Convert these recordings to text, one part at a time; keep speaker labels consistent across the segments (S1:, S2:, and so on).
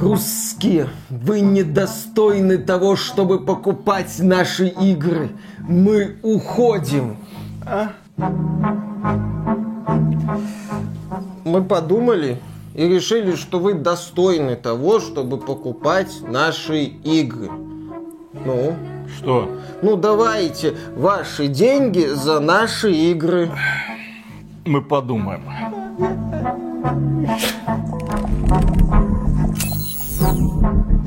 S1: Русские, вы недостойны того, чтобы покупать наши игры. Мы уходим. А? Мы подумали и решили, что вы достойны того, чтобы покупать наши игры. Ну?
S2: Что?
S1: Ну давайте ваши деньги за наши игры.
S2: Мы подумаем. Thank you.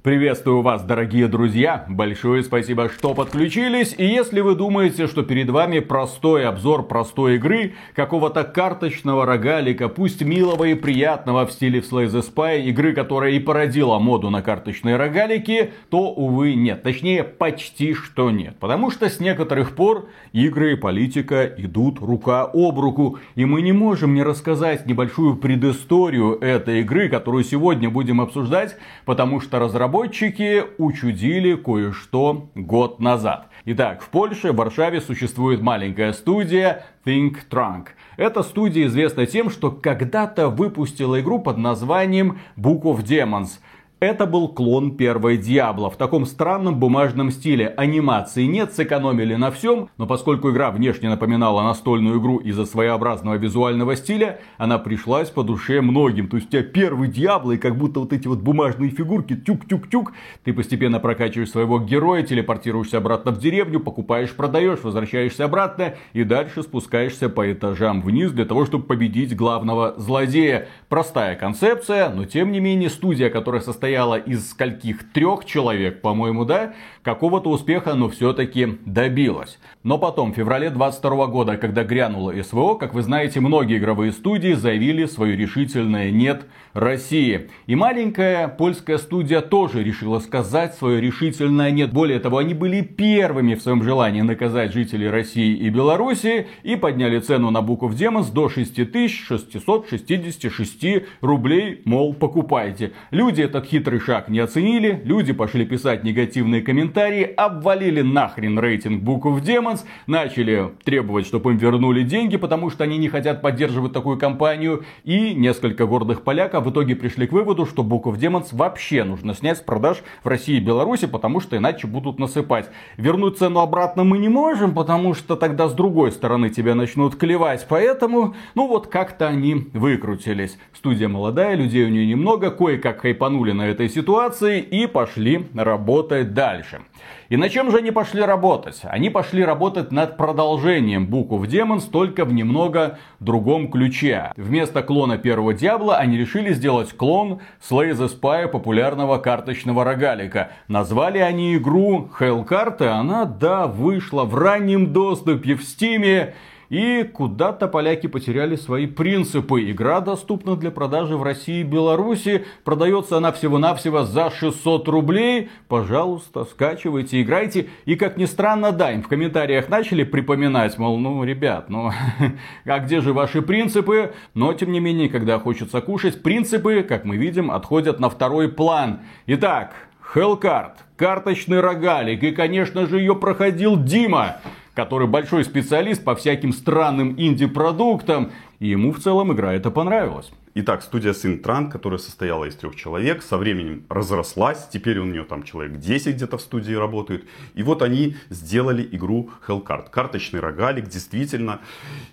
S2: Приветствую вас, дорогие друзья! Большое спасибо, что подключились. И если вы думаете, что перед вами простой обзор простой игры, какого-то карточного рогалика, пусть милого и приятного в стиле Slay the Spy, игры, которая и породила моду на карточные рогалики, то, увы, нет. Точнее, почти что нет. Потому что с некоторых пор игры и политика идут рука об руку. И мы не можем не рассказать небольшую предысторию этой игры, которую сегодня будем обсуждать, потому что разработчики разработчики учудили кое-что год назад. Итак, в Польше, в Варшаве существует маленькая студия Think Trunk. Эта студия известна тем, что когда-то выпустила игру под названием Book of Demons – это был клон первой Диабло в таком странном бумажном стиле. Анимации нет, сэкономили на всем, но поскольку игра внешне напоминала настольную игру из-за своеобразного визуального стиля, она пришлась по душе многим. То есть у тебя первый Диабло и как будто вот эти вот бумажные фигурки, тюк-тюк-тюк, ты постепенно прокачиваешь своего героя, телепортируешься обратно в деревню, покупаешь, продаешь, возвращаешься обратно и дальше спускаешься по этажам вниз для того, чтобы победить главного злодея. Простая концепция, но тем не менее студия, которая состоит состояла из скольких? Трех человек, по-моему, да, какого-то успеха, но все-таки добилась. Но потом, в феврале 22 года, когда грянуло СВО, как вы знаете, многие игровые студии заявили свое решительное «нет» России. И маленькая польская студия тоже решила сказать свое решительное «нет». Более того, они были первыми в своем желании наказать жителей России и Беларуси и подняли цену на of Demons до 6666 рублей, мол, покупайте. Люди этот хитрый шаг не оценили, люди пошли писать негативные комментарии, обвалили нахрен рейтинг Book of Demons, начали требовать, чтобы им вернули деньги, потому что они не хотят поддерживать такую компанию, и несколько гордых поляков в итоге пришли к выводу, что Book of Demons вообще нужно снять с продаж в России и Беларуси, потому что иначе будут насыпать. Вернуть цену обратно мы не можем, потому что тогда с другой стороны тебя начнут клевать, поэтому, ну вот как-то они выкрутились. Студия молодая, людей у нее немного, кое-как хайпанули на этой ситуации и пошли работать дальше. И на чем же они пошли работать? Они пошли работать над продолжением Book of Demons, только в немного другом ключе. Вместо клона первого Диабла они решили сделать клон Slay the Spy популярного карточного рогалика. Назвали они игру Hellcard, и она, да, вышла в раннем доступе в Стиме. И куда-то поляки потеряли свои принципы. Игра доступна для продажи в России и Беларуси. Продается она всего-навсего за 600 рублей. Пожалуйста, скачивайте, играйте. И как ни странно, да, им в комментариях начали припоминать, мол, ну, ребят, ну, а где же ваши принципы? Но, тем не менее, когда хочется кушать, принципы, как мы видим, отходят на второй план. Итак, Hellcard, карточный рогалик. И, конечно же, ее проходил Дима который большой специалист по всяким странным инди-продуктам, и ему в целом игра это понравилась.
S3: Итак, студия Синтран, которая состояла из трех человек, со временем разрослась. Теперь у нее там человек 10 где-то в студии работают. И вот они сделали игру Hellcard. Карточный рогалик, действительно.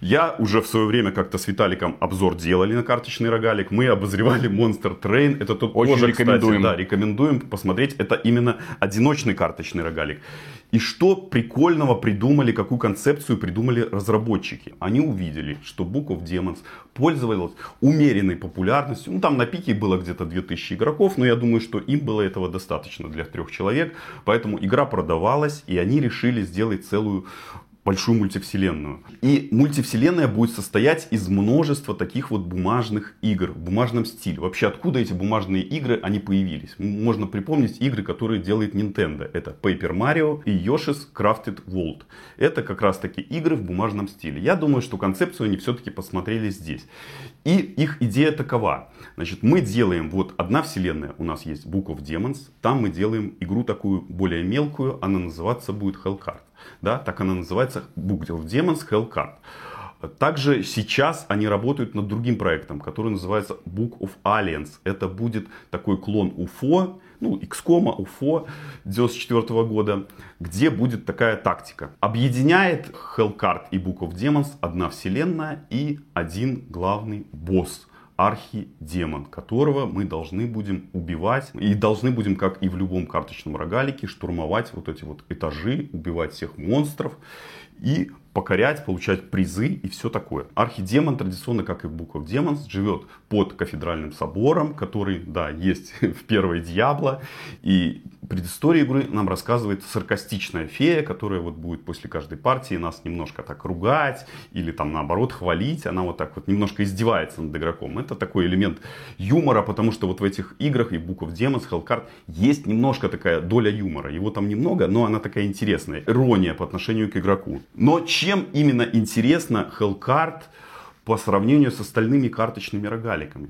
S3: Я уже в свое время как-то с Виталиком обзор делали на карточный рогалик. Мы обозревали Monster Train. Это тут
S2: Очень тоже, рекомендуем.
S3: Кстати, да, рекомендуем посмотреть. Это именно одиночный карточный рогалик. И что прикольного придумали, какую концепцию придумали разработчики? Они увидели, что Book of Demons пользовалась умеренной популярностью. Ну, там на пике было где-то 2000 игроков, но я думаю, что им было этого достаточно для трех человек. Поэтому игра продавалась, и они решили сделать целую большую мультивселенную. И мультивселенная будет состоять из множества таких вот бумажных игр в бумажном стиле. Вообще, откуда эти бумажные игры, они появились? Можно припомнить игры, которые делает Nintendo. Это Paper Mario и Yoshi's Crafted World. Это как раз таки игры в бумажном стиле. Я думаю, что концепцию они все-таки посмотрели здесь. И их идея такова. Значит, мы делаем, вот одна вселенная у нас есть Book of Demons. Там мы делаем игру такую более мелкую. Она называться будет Hellcard. Да, так она называется Book of Demons Hellcard. Также сейчас они работают над другим проектом, который называется Book of Alliance. Это будет такой клон UFO, ну, XCOM, UFO 94 года, где будет такая тактика. Объединяет Hellcard и Book of Demons одна вселенная и один главный босс архидемон, которого мы должны будем убивать. И должны будем, как и в любом карточном рогалике, штурмовать вот эти вот этажи, убивать всех монстров и покорять, получать призы и все такое. Архидемон традиционно, как и Book Demons, живет под кафедральным собором, который, да, есть в первой Диабло. И предысторию игры нам рассказывает саркастичная фея, которая вот будет после каждой партии нас немножко так ругать или там наоборот хвалить. Она вот так вот немножко издевается над игроком. Это такой элемент юмора, потому что вот в этих играх и Book of Demons, Hellcard есть немножко такая доля юмора. Его там немного, но она такая интересная. Ирония по отношению к игроку. Но чем именно интересна Hellcard по сравнению с остальными карточными рогаликами?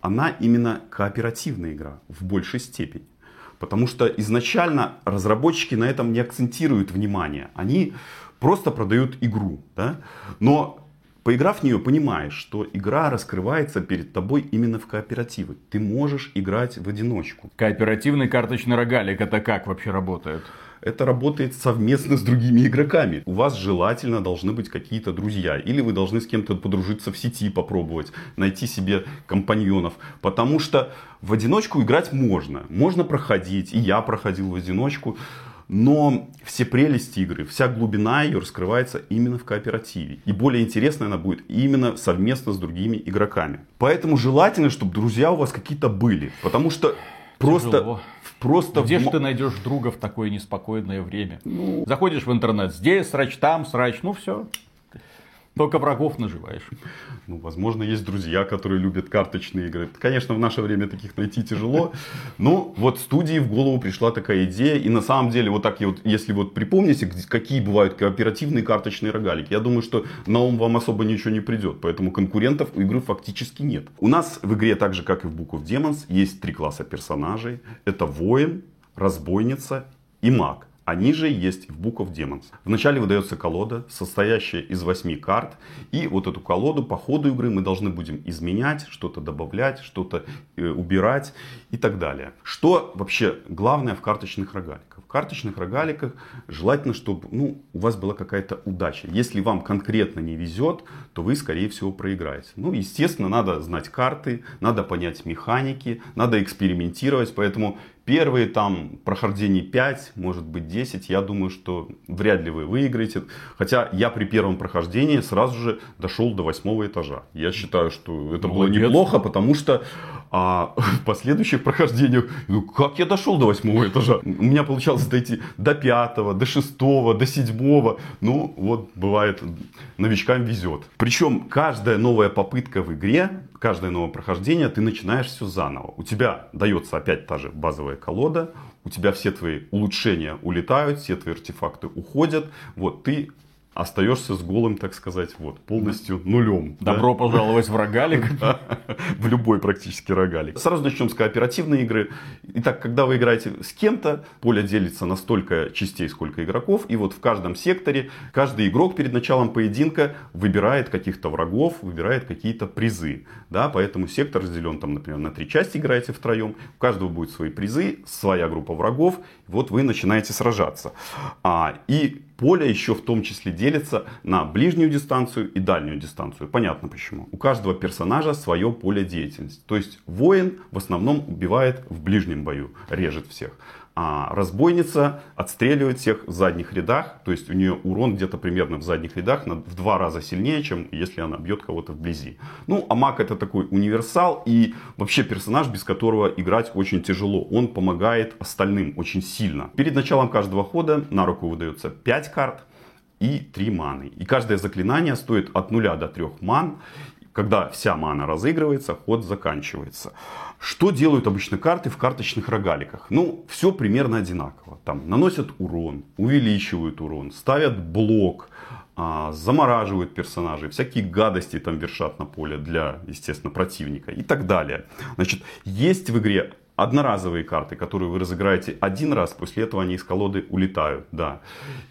S3: Она именно кооперативная игра в большей степени. Потому что изначально разработчики на этом не акцентируют внимание. Они просто продают игру. Да? Но поиграв в нее, понимаешь, что игра раскрывается перед тобой именно в кооперативе. Ты можешь играть в одиночку.
S2: Кооперативный карточный рогалик это как вообще работает?
S3: это работает совместно с другими игроками. У вас желательно должны быть какие-то друзья. Или вы должны с кем-то подружиться в сети, попробовать, найти себе компаньонов. Потому что в одиночку играть можно. Можно проходить. И я проходил в одиночку. Но все прелести игры, вся глубина ее раскрывается именно в кооперативе. И более интересно она будет именно совместно с другими игроками. Поэтому желательно, чтобы друзья у вас какие-то были. Потому что просто...
S2: Тяжело.
S3: Просто
S2: Где
S3: в...
S2: же ты найдешь друга в такое неспокойное время? Ну... Заходишь в интернет, здесь срач, там срач, ну все. Только врагов наживаешь.
S3: Ну, возможно, есть друзья, которые любят карточные игры. Конечно, в наше время таких найти тяжело. Но вот студии в голову пришла такая идея. И на самом деле, вот так, вот, если вот припомните, какие бывают кооперативные карточные рогалики, я думаю, что на ум вам особо ничего не придет. Поэтому конкурентов у игры фактически нет. У нас в игре, так же как и в Book of Demons, есть три класса персонажей. Это воин, разбойница и маг. Они же есть в Book of Demons. Вначале выдается колода, состоящая из 8 карт. И вот эту колоду по ходу игры мы должны будем изменять, что-то добавлять, что-то э, убирать и так далее. Что вообще главное в карточных рогаликах? В карточных рогаликах желательно, чтобы ну, у вас была какая-то удача. Если вам конкретно не везет, то вы, скорее всего, проиграете. Ну, естественно, надо знать карты, надо понять механики, надо экспериментировать. Поэтому Первые там прохождений 5, может быть 10, я думаю, что вряд ли вы выиграете. Хотя я при первом прохождении сразу же дошел до восьмого этажа. Я считаю, что это Молодец. было неплохо, потому что а, в последующих прохождениях, ну как я дошел до восьмого этажа? У меня получалось дойти до пятого, до шестого, до седьмого. Ну вот бывает, новичкам везет. Причем каждая новая попытка в игре каждое новое прохождение ты начинаешь все заново. У тебя дается опять та же базовая колода, у тебя все твои улучшения улетают, все твои артефакты уходят. Вот ты остаешься с голым, так сказать, вот, полностью нулем.
S2: Добро да? пожаловать в рогалик.
S3: В любой практически рогалик. Сразу начнем с кооперативной игры. Итак, когда вы играете с кем-то, поле делится на столько частей, сколько игроков. И вот в каждом секторе каждый игрок перед началом поединка выбирает каких-то врагов, выбирает какие-то призы. Да, поэтому сектор разделен, там, например, на три части играете втроем. У каждого будет свои призы, своя группа врагов. Вот вы начинаете сражаться. А, и поле еще в том числе делится на ближнюю дистанцию и дальнюю дистанцию. Понятно почему. У каждого персонажа свое поле деятельности. То есть воин в основном убивает в ближнем бою, режет всех. А разбойница отстреливает всех в задних рядах, то есть у нее урон где-то примерно в задних рядах в два раза сильнее, чем если она бьет кого-то вблизи. Ну, а маг это такой универсал и вообще персонаж, без которого играть очень тяжело. Он помогает остальным очень сильно. Перед началом каждого хода на руку выдается 5 карт и 3 маны. И каждое заклинание стоит от 0 до 3 ман. Когда вся мана разыгрывается, ход заканчивается. Что делают обычно карты в карточных рогаликах? Ну, все примерно одинаково. Там наносят урон, увеличивают урон, ставят блок, а, замораживают персонажей, всякие гадости там вершат на поле для, естественно, противника и так далее. Значит, есть в игре одноразовые карты, которые вы разыграете один раз, после этого они из колоды улетают, да.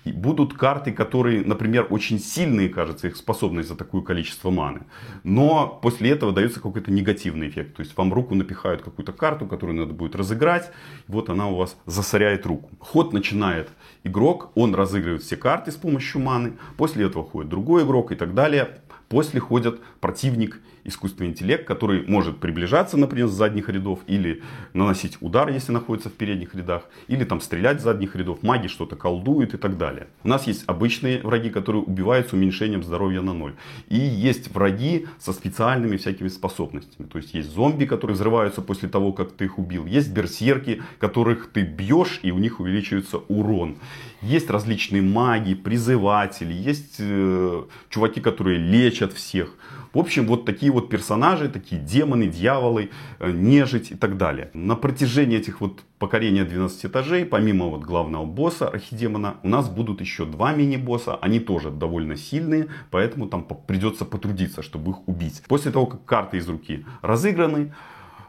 S3: И будут карты, которые, например, очень сильные, кажется, их способность за такое количество маны. Но после этого дается какой-то негативный эффект. То есть вам руку напихают какую-то карту, которую надо будет разыграть. Вот она у вас засоряет руку. Ход начинает игрок, он разыгрывает все карты с помощью маны. После этого ходит другой игрок и так далее. После ходят противник искусственный интеллект, который может приближаться, например, с задних рядов, или наносить удар, если находится в передних рядах, или там стрелять с задних рядов, маги что-то колдуют и так далее. У нас есть обычные враги, которые убивают с уменьшением здоровья на ноль. И есть враги со специальными всякими способностями. То есть есть зомби, которые взрываются после того, как ты их убил. Есть берсерки, которых ты бьешь, и у них увеличивается урон. Есть различные маги, призыватели, есть э, чуваки, которые лечат всех. В общем, вот такие вот персонажи, такие демоны, дьяволы, э, нежить и так далее. На протяжении этих вот покорения 12 этажей, помимо вот главного босса архидемона, у нас будут еще два мини-босса. Они тоже довольно сильные, поэтому там придется потрудиться, чтобы их убить. После того, как карты из руки разыграны,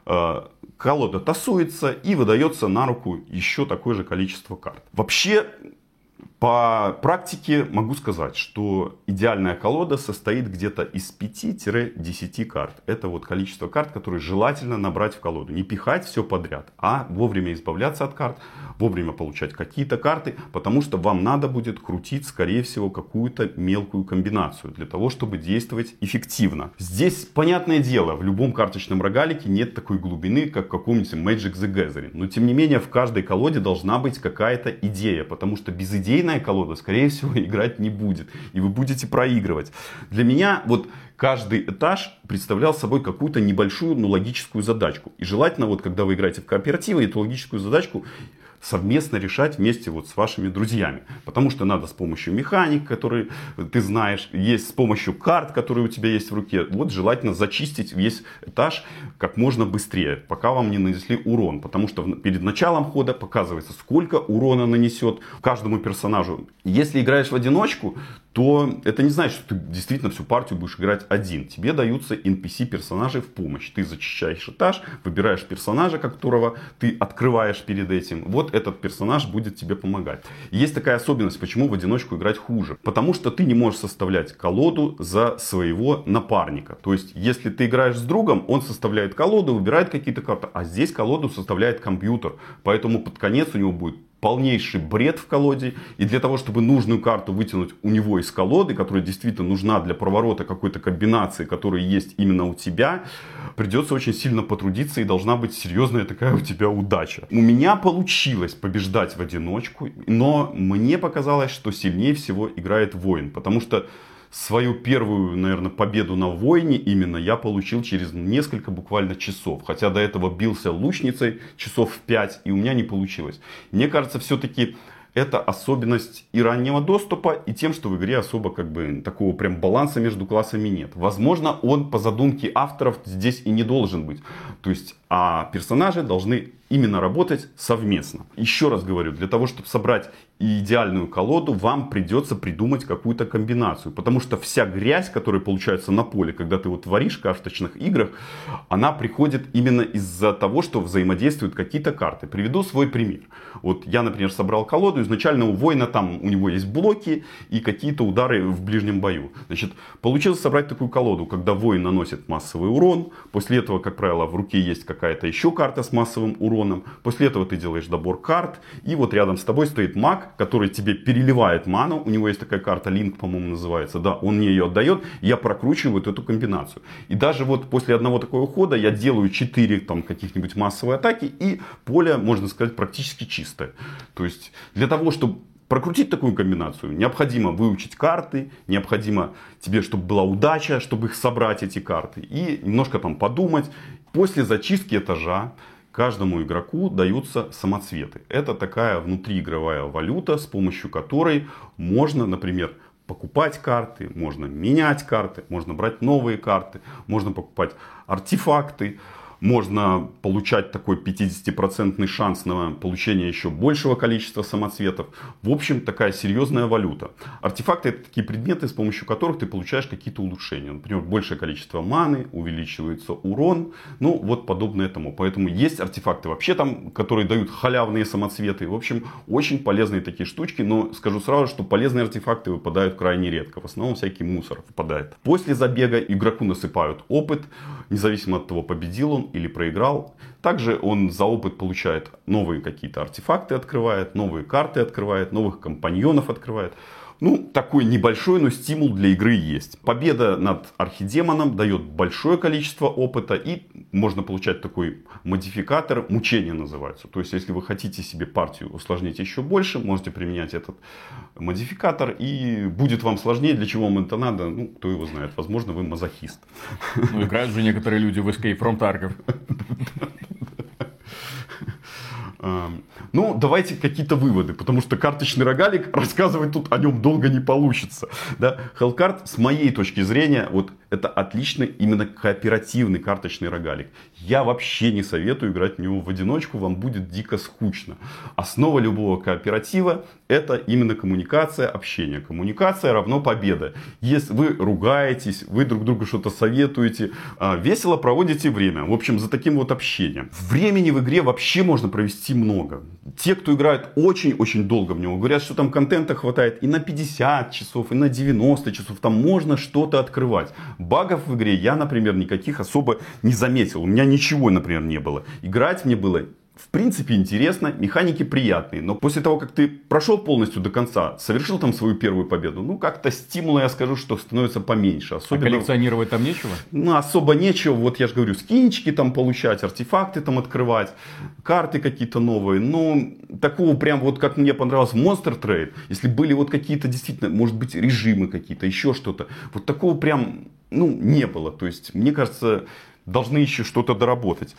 S3: э, колода тасуется и выдается на руку еще такое же количество карт. Вообще, по практике могу сказать, что идеальная колода состоит где-то из 5-10 карт. Это вот количество карт, которые желательно набрать в колоду. Не пихать все подряд, а вовремя избавляться от карт, вовремя получать какие-то карты, потому что вам надо будет крутить, скорее всего, какую-то мелкую комбинацию для того, чтобы действовать эффективно. Здесь, понятное дело, в любом карточном рогалике нет такой глубины, как в каком-нибудь Magic the Gathering. Но, тем не менее, в каждой колоде должна быть какая-то идея, потому что безидейная идейная колода, скорее всего, играть не будет. И вы будете проигрывать. Для меня вот каждый этаж представлял собой какую-то небольшую, но логическую задачку. И желательно, вот когда вы играете в кооперативы, эту логическую задачку совместно решать вместе вот с вашими друзьями. Потому что надо с помощью механик, которые ты знаешь, есть с помощью карт, которые у тебя есть в руке. Вот желательно зачистить весь этаж как можно быстрее, пока вам не нанесли урон. Потому что перед началом хода показывается, сколько урона нанесет каждому персонажу. Если играешь в одиночку, то это не значит, что ты действительно всю партию будешь играть один. Тебе даются NPC-персонажи в помощь. Ты зачищаешь этаж, выбираешь персонажа, которого ты открываешь перед этим. Вот этот персонаж будет тебе помогать. есть такая особенность, почему в одиночку играть хуже. Потому что ты не можешь составлять колоду за своего напарника. То есть, если ты играешь с другом, он составляет колоду, выбирает какие-то карты. А здесь колоду составляет компьютер. Поэтому под конец у него будет полнейший бред в колоде. И для того, чтобы нужную карту вытянуть у него из колоды, которая действительно нужна для проворота какой-то комбинации, которая есть именно у тебя, придется очень сильно потрудиться и должна быть серьезная такая у тебя удача. У меня получилось побеждать в одиночку, но мне показалось, что сильнее всего играет воин, потому что свою первую, наверное, победу на войне именно я получил через несколько буквально часов. Хотя до этого бился лучницей часов в 5, и у меня не получилось. Мне кажется, все-таки это особенность и раннего доступа, и тем, что в игре особо как бы такого прям баланса между классами нет. Возможно, он по задумке авторов здесь и не должен быть. То есть, а персонажи должны именно работать совместно. Еще раз говорю, для того, чтобы собрать идеальную колоду, вам придется придумать какую-то комбинацию. Потому что вся грязь, которая получается на поле, когда ты вот творишь в карточных играх, она приходит именно из-за того, что взаимодействуют какие-то карты. Приведу свой пример. Вот я, например, собрал колоду, изначально у воина там, у него есть блоки и какие-то удары в ближнем бою. Значит, получилось собрать такую колоду, когда воин наносит массовый урон, после этого, как правило, в руке есть какая-то еще карта с массовым уроном, после этого ты делаешь добор карт, и вот рядом с тобой стоит маг, который тебе переливает ману. У него есть такая карта, Линк, по-моему, называется. Да, он мне ее отдает, я прокручиваю вот эту комбинацию. И даже вот после одного такого хода я делаю 4 там каких-нибудь массовые атаки, и поле, можно сказать, практически чистое. То есть для того, чтобы прокрутить такую комбинацию, необходимо выучить карты, необходимо тебе, чтобы была удача, чтобы их собрать, эти карты, и немножко там подумать. После зачистки этажа каждому игроку даются самоцветы. Это такая внутриигровая валюта, с помощью которой можно, например, покупать карты, можно менять карты, можно брать новые карты, можно покупать артефакты, можно получать такой 50% шанс на получение еще большего количества самоцветов. В общем, такая серьезная валюта. Артефакты это такие предметы, с помощью которых ты получаешь какие-то улучшения. Например, большее количество маны, увеличивается урон, ну вот подобное этому. Поэтому есть артефакты вообще там, которые дают халявные самоцветы. В общем, очень полезные такие штучки, но скажу сразу, что полезные артефакты выпадают крайне редко. В основном всякий мусор выпадает. После забега игроку насыпают опыт, независимо от того, победил он или проиграл. Также он за опыт получает новые какие-то артефакты, открывает, новые карты открывает, новых компаньонов открывает. Ну, такой небольшой, но стимул для игры есть. Победа над архидемоном дает большое количество опыта и можно получать такой модификатор, мучение называется. То есть, если вы хотите себе партию усложнить еще больше, можете применять этот модификатор и будет вам сложнее. Для чего вам это надо, ну, кто его знает. Возможно, вы мазохист.
S2: Ну, играют же некоторые люди в Escape from Tarkov.
S3: Ну, давайте какие-то выводы, потому что карточный рогалик, рассказывать тут о нем долго не получится. Да? Hellcard, с моей точки зрения, вот это отличный именно кооперативный карточный рогалик. Я вообще не советую играть в него в одиночку, вам будет дико скучно. Основа любого кооператива это именно коммуникация, общение. Коммуникация равно победа. Если вы ругаетесь, вы друг другу что-то советуете, а, весело проводите время. В общем, за таким вот общением. Времени в игре вообще можно провести много. Те, кто играет очень-очень долго в него, говорят, что там контента хватает и на 50 часов, и на 90 часов. Там можно что-то открывать. Багов в игре я, например, никаких особо не заметил. У меня ничего, например, не было. Играть мне было в принципе интересно, механики приятные, но после того, как ты прошел полностью до конца, совершил там свою первую победу, ну как-то стимула, я скажу, что становится поменьше.
S2: Особенно... А коллекционировать там нечего?
S3: Ну особо нечего, вот я же говорю, скинчики там получать, артефакты там открывать, карты какие-то новые, ну такого прям вот как мне понравилось Monster Trade, если были вот какие-то действительно, может быть режимы какие-то, еще что-то, вот такого прям, ну не было, то есть мне кажется, должны еще что-то доработать.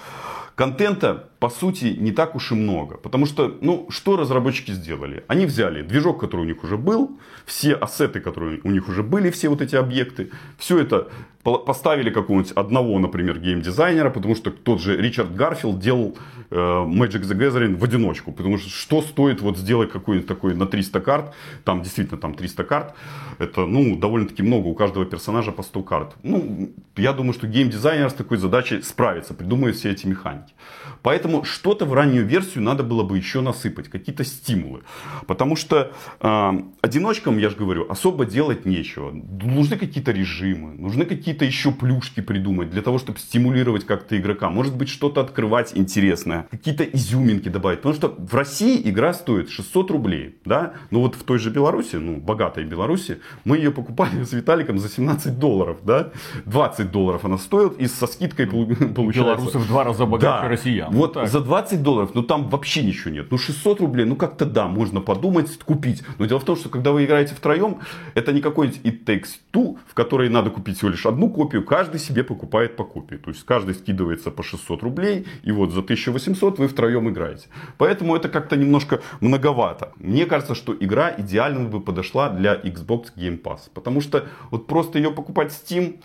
S3: Контента, по сути, не так уж и много. Потому что, ну, что разработчики сделали? Они взяли движок, который у них уже был, все ассеты, которые у них уже были, все вот эти объекты, все это поставили какого-нибудь одного, например, геймдизайнера, потому что тот же Ричард Гарфилд делал э, Magic the Gathering в одиночку. Потому что что стоит вот сделать какой-нибудь такой на 300 карт, там действительно там 300 карт, это, ну, довольно-таки много, у каждого персонажа по 100 карт. Ну, я думаю, что геймдизайнер с такой задачей справится, придумает все эти механики. Поэтому что-то в раннюю версию надо было бы еще насыпать, какие-то стимулы. Потому что э, одиночкам, я же говорю, особо делать нечего. Нужны какие-то режимы, нужны какие-то еще плюшки придумать для того, чтобы стимулировать как-то игрока. Может быть, что-то открывать интересное, какие-то изюминки добавить. Потому что в России игра стоит 600 рублей, да? Но вот в той же Беларуси, ну, богатой Беларуси, мы ее покупали с Виталиком за 17 долларов, да? 20 долларов она стоит, и со скидкой получается...
S2: Белорусы в два раза богаче да.
S3: Россиян. Вот так. за 20 долларов, ну там вообще ничего нет. Ну 600 рублей, ну как-то да, можно подумать, купить. Но дело в том, что когда вы играете втроем, это не какой-нибудь It Takes Two, в которой надо купить всего лишь одну копию, каждый себе покупает по копии. То есть каждый скидывается по 600 рублей, и вот за 1800 вы втроем играете. Поэтому это как-то немножко многовато. Мне кажется, что игра идеально бы подошла для Xbox Game Pass. Потому что вот просто ее покупать Steam,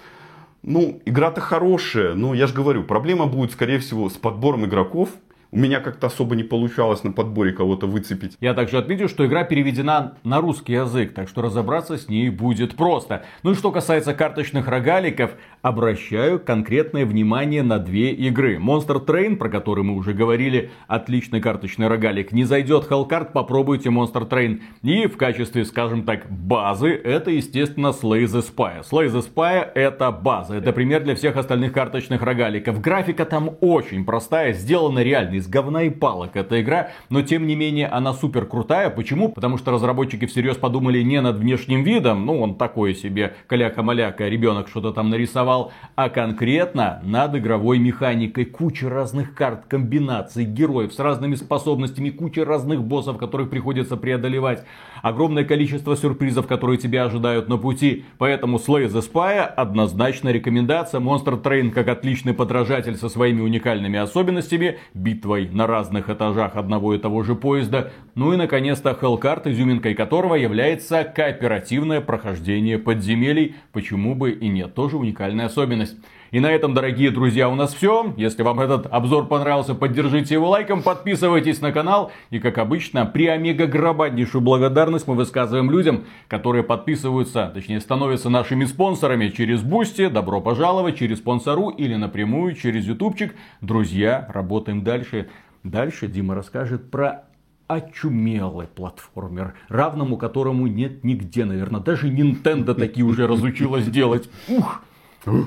S3: ну, игра-то хорошая, но я же говорю, проблема будет, скорее всего, с подбором игроков, у меня как-то особо не получалось на подборе кого-то выцепить.
S2: Я также отметил, что игра переведена на русский язык, так что разобраться с ней будет просто. Ну и что касается карточных рогаликов, обращаю конкретное внимание на две игры. Monster Train, про который мы уже говорили, отличный карточный рогалик. Не зайдет Hellcard, попробуйте Monster Train. И в качестве, скажем так, базы, это, естественно, Slay the Spy. Slay the Spy это база, это пример для всех остальных карточных рогаликов. Графика там очень простая, сделана реально из говна и палок эта игра, но тем не менее она супер крутая. Почему? Потому что разработчики всерьез подумали не над внешним видом, ну он такой себе каляка-маляка, ребенок что-то там нарисовал, а конкретно над игровой механикой. Куча разных карт, комбинаций, героев с разными способностями, куча разных боссов, которых приходится преодолевать. Огромное количество сюрпризов, которые тебя ожидают на пути. Поэтому Slay the Spy однозначно рекомендация. Monster Train как отличный подражатель со своими уникальными особенностями. Битва битвой на разных этажах одного и того же поезда. Ну и наконец-то Hellcard, изюминкой которого является кооперативное прохождение подземелий. Почему бы и нет, тоже уникальная особенность. И на этом, дорогие друзья, у нас все. Если вам этот обзор понравился, поддержите его лайком, подписывайтесь на канал. И, как обычно, преомега громаднейшую благодарность мы высказываем людям, которые подписываются, точнее, становятся нашими спонсорами через Бусти. Добро пожаловать через Sponsr или напрямую через ютубчик. Друзья, работаем дальше. Дальше Дима расскажет про очумелый платформер, равному которому нет нигде, наверное. Даже Nintendo такие уже разучилась делать. Ух!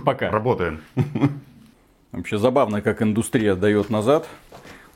S2: Пока.
S3: Работаем.
S2: Вообще забавно, как индустрия дает назад.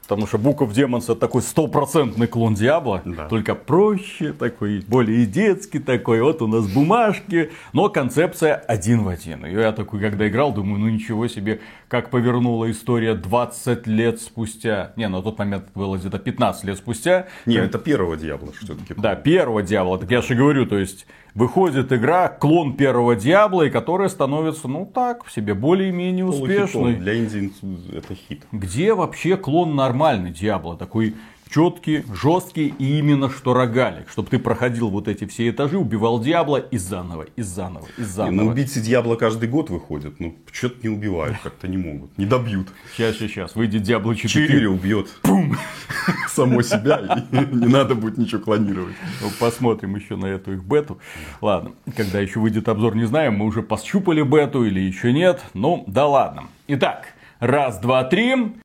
S2: Потому что Book of Demons это такой стопроцентный клон Диабло,
S3: Да.
S2: только проще, такой более детский такой, вот у нас бумажки, но концепция один в один. И я такой, когда играл, думаю, ну ничего себе, как повернула история 20 лет спустя. Не, на тот момент было где-то 15 лет спустя.
S3: Не, это первого Диабло все-таки.
S2: Да, первого Диабла. Так я же говорю, то есть выходит игра, клон первого Диабла, и которая становится, ну так, в себе более-менее успешной.
S3: Для Индии это хит.
S2: Где вообще клон нормальный Диабло? Такой четкий, жесткий и именно что рогалик. Чтобы ты проходил вот эти все этажи, убивал Диабло и заново, и заново, и
S3: Не,
S2: заново.
S3: ну убийцы Диабло каждый год выходят. Ну, что-то не убивают, как-то не могут. Не добьют.
S2: Сейчас, сейчас, сейчас. Выйдет Диабло 4.
S3: 4 убьет. Пум! Само себя. Не надо будет ничего клонировать.
S2: Ну, Посмотрим еще на эту их бету. Ладно, когда еще выйдет обзор, не знаем. Мы уже пощупали бету или еще нет. Ну, да ладно. Итак, раз, два, три.